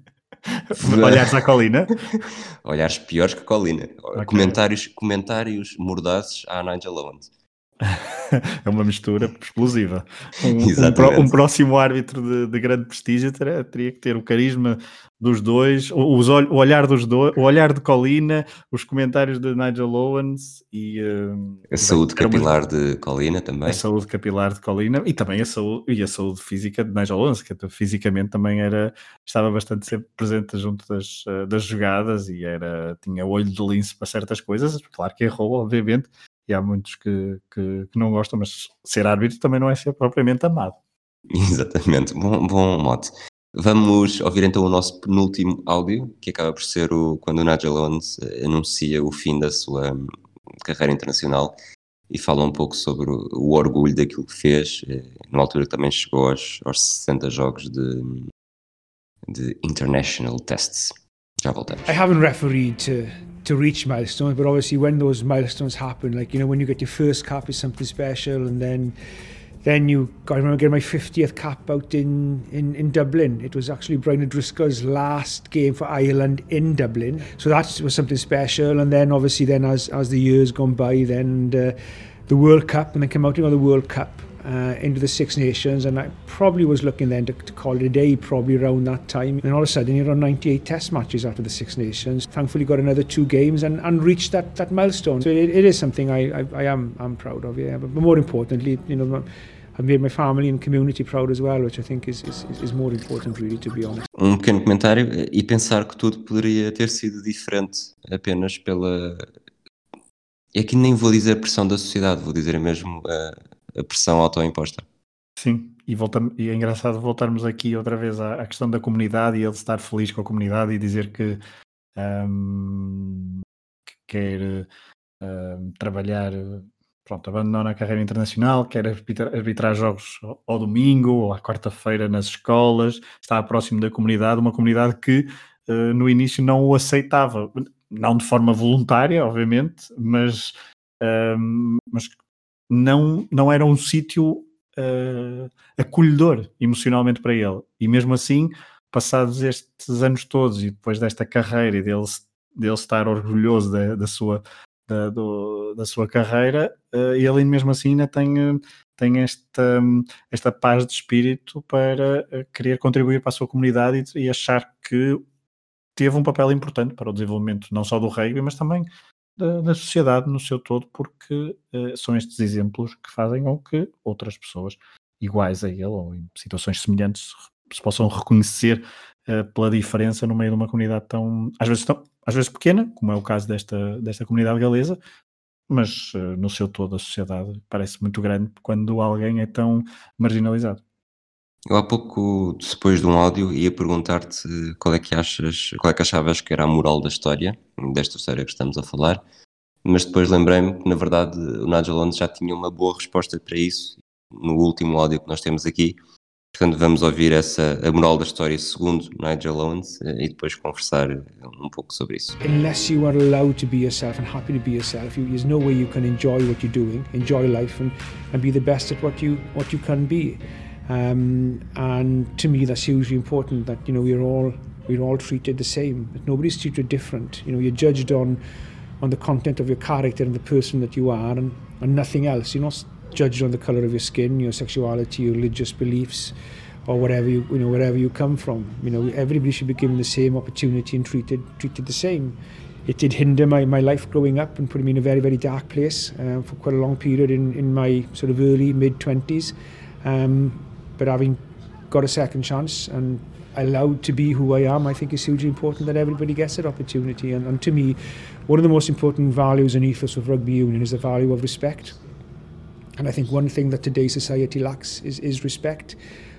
olhares à Colina? olhares piores que a Colina. Okay. Comentários, comentários mordazes à Nigel Owens. é uma mistura explosiva. Um, um, um próximo árbitro de, de grande prestígio teria, teria, que ter o carisma dos dois, os, o olhar dos dois, o olhar de Colina, os comentários de Nigel Owens e uh, a saúde capilar uma... de Colina também. A saúde capilar de Colina e também a saúde, e a saúde física de Nigel Owens, que fisicamente também era, estava bastante sempre presente junto das, eh, das jogadas e era, tinha olho de lince para certas coisas, claro que errou, obviamente, e há muitos que, que, que, não gostam, mas ser árbitro também não é ser propriamente amado. Exatamente, bom, bom mote. Vamos ouvir então o nosso penúltimo áudio, que acaba por ser o, quando o Nigel Owens eh, anuncia o fim da sua hum, carreira internacional e fala um pouco sobre o, orgulho daquilo que fez, eh, numa altura que também chegou aos, aos 60 jogos de, de International Tests. Voltamos. I haven't refereed to to reach milestones, but obviously when those milestones happen, like you know when you get your first cap is something special, and then then you I remember getting my 50th cap out in, in, in Dublin. It was actually Brian O'Driscoll's last game for Ireland in Dublin, so that was something special. And then obviously then as as the years gone by, then uh, the World Cup, and then came out you know the World Cup uh, into the Six Nations, and I probably was looking then to, to, call it a day, probably around that time. And all of a sudden, you're on 98 Test matches after the Six Nations. Thankfully, got another two games and, and reached that, that milestone. So it, it is something I, I, I am I'm proud of, yeah. But, but more importantly, you know. I've made my family and community proud as well, which I think is, is, is more important, really, to be honest. Um pequeno comentário e pensar que tudo poderia ter sido diferente apenas pela. É que nem vou dizer a pressão da sociedade, vou dizer mesmo uh, a pressão autoimposta. Sim, e, e é engraçado voltarmos aqui outra vez à, à, questão da comunidade e ele estar feliz com a comunidade e dizer que, um, que quer um, trabalhar, pronto, abandona a carreira internacional, quer arbitrar, arbitrar jogos ao, ao, domingo ou à quarta-feira nas escolas, está próximo da comunidade, uma comunidade que uh, no início não o aceitava, não de forma voluntária, obviamente, mas um, mas não, não era um sítio uh, acolhedor emocionalmente para ele. E mesmo assim, passados estes anos todos e depois desta carreira e dele, dele estar orgulhoso da, da sua, da, do, da sua carreira, uh, ele mesmo assim ainda tem, tem esta, esta paz de espírito para querer contribuir para a sua comunidade e, e achar que teve um papel importante para o desenvolvimento não só do rugby, mas também da, da sociedade no seu todo, porque uh, são estes exemplos que fazem com que outras pessoas iguais a ele ou em situações semelhantes se possam reconhecer uh, pela diferença no meio de uma comunidade tão às vezes tão às vezes pequena, como é o caso desta, desta comunidade galesa, mas uh, no seu todo a sociedade parece muito grande quando alguém é tão marginalizado. Eu há pouco, depois de um áudio, ia perguntar-te qual é que achas, qual é que achavas que era a moral da história, desta história que estamos a falar, mas depois lembrei-me que na verdade o Nigel Owens já tinha uma boa resposta para isso no último áudio que nós temos aqui. Portanto, vamos ouvir essa a moral da história segundo Nigel Owens eh, e depois conversar um pouco sobre isso. Unless you are allowed to be yourself and happy to be yourself, you, there's no way you can enjoy what you're doing, enjoy life and, and be the best at what you what you can be. Um, and to me, that's hugely important that, you know, we're all, we're all treated the same, that nobody's treated different. You know, you're judged on, on the content of your character and the person that you are and, and nothing else. You're not judged on the color of your skin, your sexuality, your religious beliefs, or whatever you, you know, wherever you come from. You know, everybody should be given the same opportunity and treated, treated the same. It did hinder my, my life growing up and put me in a very, very dark place uh, for quite a long period in, in my sort of early, mid-20s. Um, but having got a second chance and allowed to be who I am, I think is hugely important that everybody gets that opportunity. And, and to me, one of the most important values and ethos of rugby union is the value of respect. And I think one thing that today's society lacks is, is respect.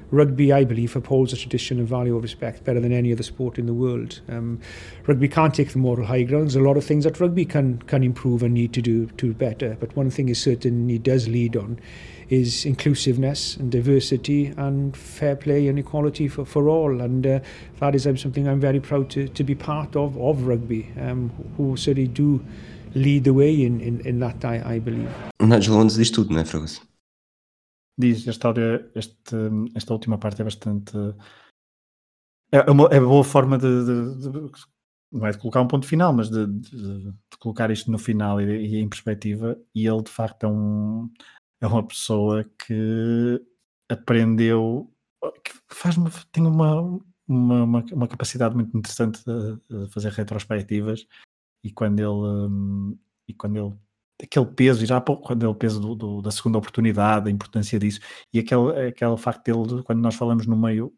Rugby, I believe, upholds a tradition and value of respect better than any other sport in the world. Um, rugby can't take the moral high ground. There's a lot of things that rugby can can improve and need to do to better. But one thing is certainly does lead on is inclusiveness and diversity and fair play and equality for, for all. And uh, that is um, something I'm very proud to, to be part of, of rugby, um, who certainly do lead the way in, in, in that, I, I believe. Nigel Owens diz tudo, não é, Fragoso? Diz, esta, este, esta última parte é bastante... É uma, é uma boa forma de, de, de, não é de colocar um ponto final, mas de, de colocar isto no final e, e, em perspectiva. E ele, de facto, é um, é uma pessoa que aprendeu, que faz tem uma, uma, uma, capacidade muito interessante de, de, fazer retrospectivas e quando ele hum, e quando ele aquele peso, e já quando ele peso do, do, da segunda oportunidade, a importância disso, e aquele, aquele facto dele, quando nós falamos no meio,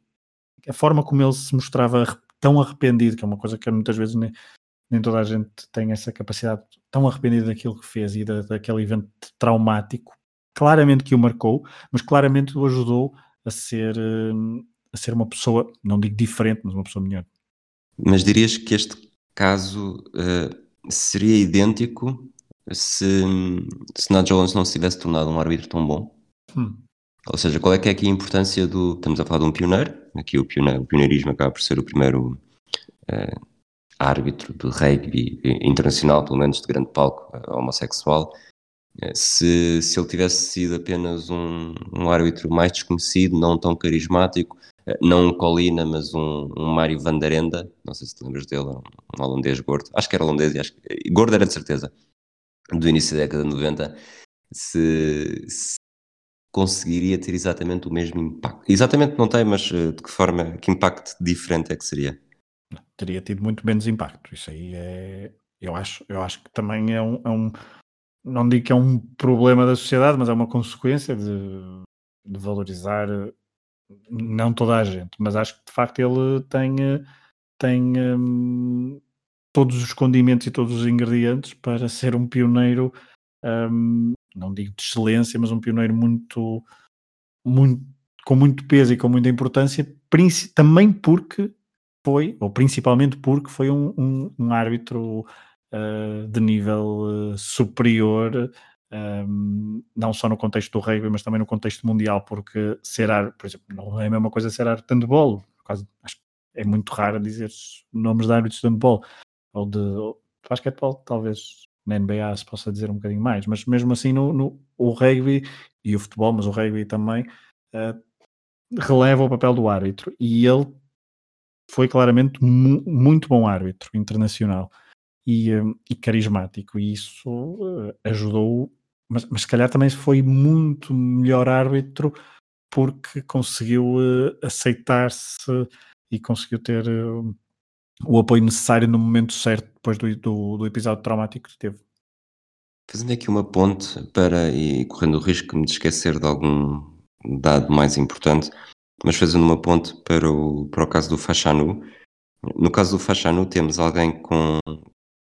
a forma como ele se mostrava tão arrependido, que é uma coisa que muitas vezes nem, nem toda a gente tem essa capacidade, tão arrependido daquilo que fez e da, daquele evento traumático, claramente que o marcou, mas claramente o ajudou a ser, hum, a ser uma pessoa, não digo diferente, mas uma pessoa melhor. Mas dirias que este caso uh, seria idêntico se, se Nigel Owens não se tivesse tornado um árbitro tão bom? Hum. Ou seja, qual é que é aqui a importância do. Estamos a falar de um pioneiro, aqui o, pioneiro, o pioneirismo acaba por ser o primeiro uh, árbitro de rugby internacional, pelo menos de grande palco, uh, homossexual. É, se, se ele tivesse sido apenas um, um árbitro mais desconhecido, não tão carismático, é, não um Colina, mas um, um Mário Vanderenda, não sei se te lembras dele, um holandês gordo, acho que era holandês, acho que, gordo era de certeza, do início da década de 90, se, se conseguiria ter exatamente o mesmo impacto. Exatamente não tem, mas eh, de que forma, que impacto diferente é que seria? Teria tido muito menos impacto, isso aí é, eu acho, eu acho que também é um, é um não digo que é um problema da sociedade, mas é uma consequência de, de valorizar não toda a gente, mas acho que de facto ele tem, tem um, todos os condimentos e todos os ingredientes para ser um pioneiro, um, não digo de excelência, mas um pioneiro muito, muito com muito peso e com muita importância, também porque foi, ou principalmente porque foi um, um, um árbitro uh, de nível uh, superior, ehm, não só no contexto do rugby, mas também no contexto mundial, porque ser árbitro, por exemplo, não é a mesma coisa ser árbitro de handball, quase, acho que é muito raro dizer nomes de árbitros de handball, ou de, ou de basquetebol, talvez na NBA se possa dizer um bocadinho mais, mas mesmo assim no, no o rugby e o futebol, mas o rugby também uh, releva o papel do árbitro. E ele foi claramente mu muito bom árbitro internacional e, um, e carismático e isso uh, ajudou, mas, mas se calhar também foi muito melhor árbitro porque conseguiu uh, aceitar-se e conseguiu ter uh, o apoio necessário no momento certo depois do, do, do, episódio traumático que teve. Fazendo aqui uma ponte para, e correndo o risco de me esquecer de algum dado mais importante, mas fazendo uma ponte para o, para o caso do Fachanu. No caso do Fachanu temos alguém com,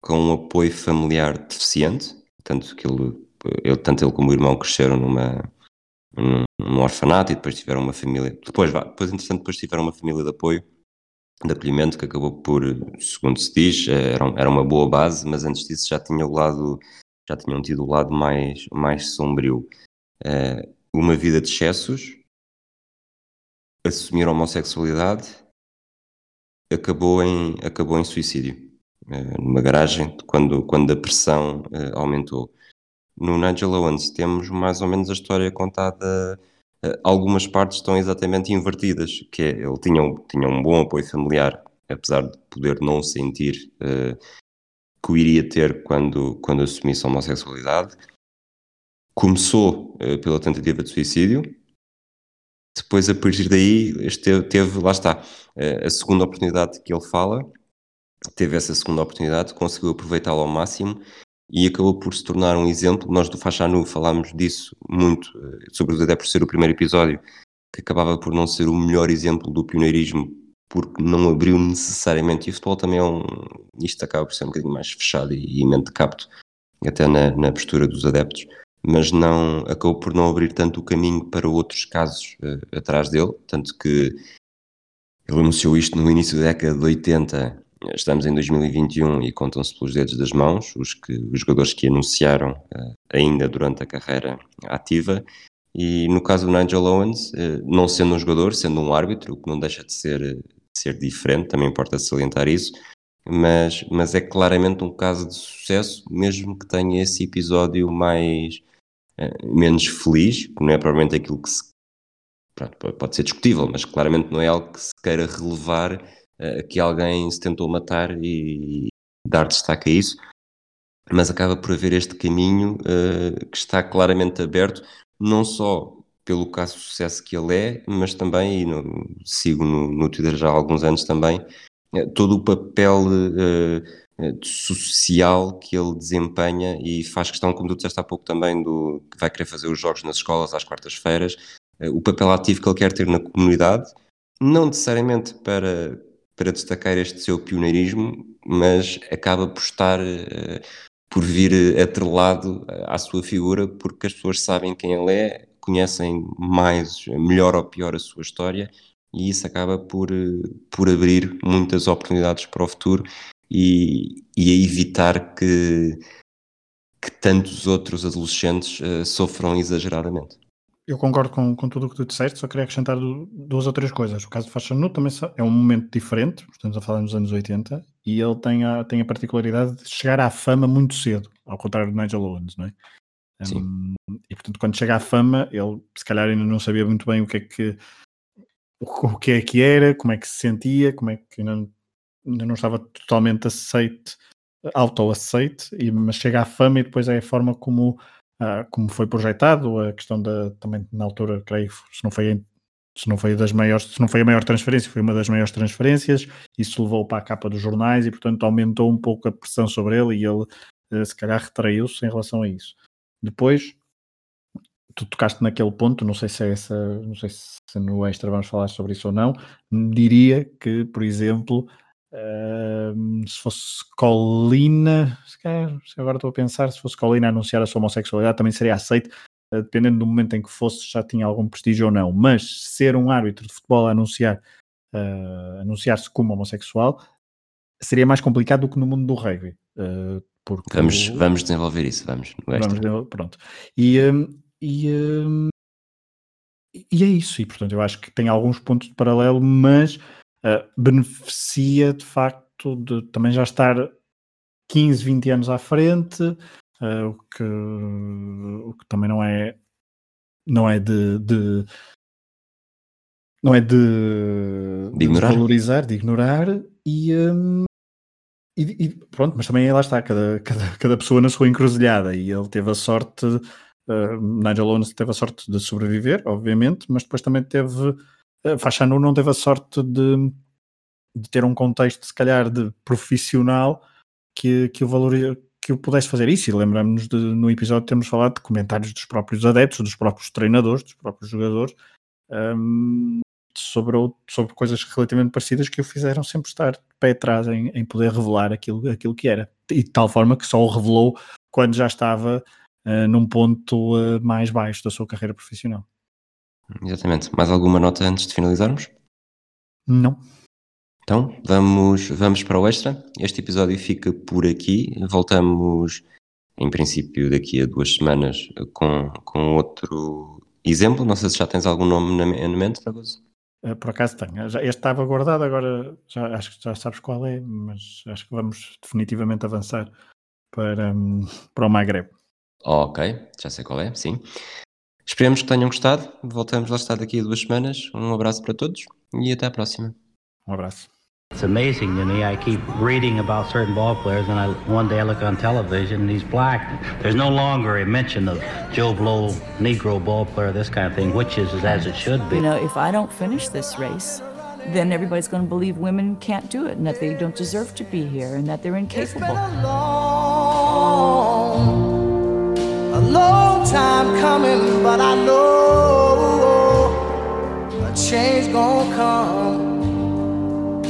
com um apoio familiar deficiente, tanto que ele, ele, tanto ele como o irmão cresceram numa, num, num orfanato e depois tiveram uma família, depois, depois entretanto depois tiveram uma família de apoio de acolhimento que acabou por, segundo se diz, era, era uma boa base, mas antes disso já tinha o lado, já tinham tido o lado mais, mais sombrio. Uh, uma vida de excessos, assumir a homossexualidade, acabou em, acabou em suicídio, numa garagem, quando, quando a pressão uh, aumentou. No Nigel Owens temos mais ou menos a história contada eh, algumas partes estão exatamente invertidas, que é, ele tinha um, tinha um bom apoio familiar, apesar de poder não sentir uh, que o iria ter quando, quando assumisse a homossexualidade. Começou uh, pela tentativa de suicídio, depois a partir daí teve, teve lá está, uh, a segunda oportunidade que ele fala, teve essa segunda oportunidade, conseguiu aproveitá-la ao máximo e acabou por se tornar um exemplo. Nós do Faixa Nu falámos disso muito, eh, sobretudo até por ser o primeiro episódio, que acabava por não ser o melhor exemplo do pioneirismo, porque não abriu necessariamente. E o futebol também é um. Isto acaba por ser um bocadinho mais fechado e, e mente capto, até na, na postura dos adeptos, mas não acabou por não abrir tanto o caminho para outros casos uh, atrás dele. Tanto que ele anunciou isto no início da década de 80 Estamos em 2021 e contam-se pelos dedos das mãos os, que, os jogadores que anunciaram uh, ainda durante a carreira ativa. E no caso do Nigel Owens, uh, não sendo um jogador, sendo um árbitro, o que não deixa de ser, de ser diferente, também importa salientar isso, mas, mas é claramente um caso de sucesso, mesmo que tenha esse episódio mais uh, menos feliz, que não é provavelmente aquilo que se. Pronto, pode ser discutível, mas claramente não é algo que se queira relevar uh, que alguém se tentou matar e, dar destaque a isso, mas acaba por haver este caminho uh, que está claramente aberto, não só pelo caso de sucesso que ele é, mas também, e no, sigo no, no Twitter já há alguns anos também, uh, todo o papel social que ele desempenha e faz questão, como tu disseste há pouco também, do que vai querer fazer os jogos nas escolas às quartas-feiras, o papel ativo que ele quer ter na comunidade, não necessariamente para para destacar este seu pioneirismo, mas acaba por estar uh, por vir eh, atrelado à sua figura, porque as pessoas sabem quem ele é, conhecem mais, melhor ou pior a sua história, e isso acaba por, uh, por abrir muitas oportunidades para o futuro e, e evitar que, que tantos outros adolescentes uh, sofram exageradamente eu concordo com, com tudo o que tu disseste, só queria acrescentar duas ou três coisas. O caso de Fashion Nu também é um momento diferente, estamos a falar nos anos 80, e ele tem a, tem a particularidade de chegar à fama muito cedo, ao contrário do Nigel Owens, não é? Um, e portanto, quando chega à fama, ele se calhar ainda não sabia muito bem o que é que o, que é que era, como é que se sentia, como é que ainda, ainda não estava totalmente aceite, auto-aceite, mas chega à fama e depois é a forma como uh, como foi projetado, a questão da também na altura, creio, se não foi se não foi das maiores, se não foi a maior transferência, foi uma das maiores transferências, isso levou para a capa dos jornais e portanto aumentou um pouco a pressão sobre ele e ele uh, se calhar retraiu-se em relação a isso. Depois tu tocaste naquele ponto, não sei se é essa, não sei se no extra vamos falar sobre isso ou não, diria que, por exemplo, Uh, se fosse Colina, se calhar, agora estou a pensar, se fosse Colina anunciar a sua homossexualidade também seria aceito, uh, dependendo do momento em que fosse, já tinha algum prestígio ou não. Mas ser um árbitro de futebol a anunciar, uh, anunciar-se como homossexual seria mais complicado do que no mundo do rugby. porque vamos, vamos desenvolver isso, vamos. vamos pronto. E, um, e, um, e é isso, e portanto eu acho que tem alguns pontos de paralelo, mas uh, beneficia de facto de também já estar 15, 20 anos à frente, uh, o, que, o que também não é não é de, de não é de, de, ignorar. de valorizar, de ignorar e, um, e, e, pronto, mas também lá está, cada, cada, cada pessoa na sua encruzilhada e ele teve a sorte, uh, Nigel Owens teve a sorte de sobreviver, obviamente, mas depois também teve, Fachanu não teve a sorte de, de ter um contexto, se calhar, de profissional que, que o valoriza, que o pudesse fazer isso. E lembramos-nos no episódio temos falado de comentários dos próprios adeptos, dos próprios treinadores, dos próprios jogadores, um, sobre, sobre coisas relativamente parecidas que o fizeram sempre estar de pé atrás em, em poder revelar aquilo, aquilo que era. E de tal forma que só o revelou quando já estava uh, num ponto uh, mais baixo da sua carreira profissional. Exatamente. Mais alguma nota antes de finalizarmos? Não. Então, vamos, vamos para o extra. Este episódio fica por aqui. Voltamos, em princípio, daqui a duas semanas com, com outro exemplo. Não sei se já tens algum nome na, na mente, Fragoso. Uh, por acaso tenho. Já, este estava guardado, agora já, acho que já sabes qual é, mas acho que vamos definitivamente avançar para, um, para o Maghreb. Oh, ok, já sei qual é, sim. Esperemos que tenham gostado. Voltamos lá estar daqui a duas semanas. Um abraço para todos e até à próxima. Um abraço. It's amazing to me. I keep reading about certain ball players, and I one day I look on television and he's black. There's no longer a mention of Joe Blow, Negro ball player, this kind of thing, which is as it should be. You know, if I don't finish this race, then everybody's going to believe women can't do it and that they don't deserve to be here and that they're incapable. long time coming, but I know a change gonna come.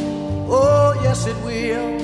Oh, yes, it will.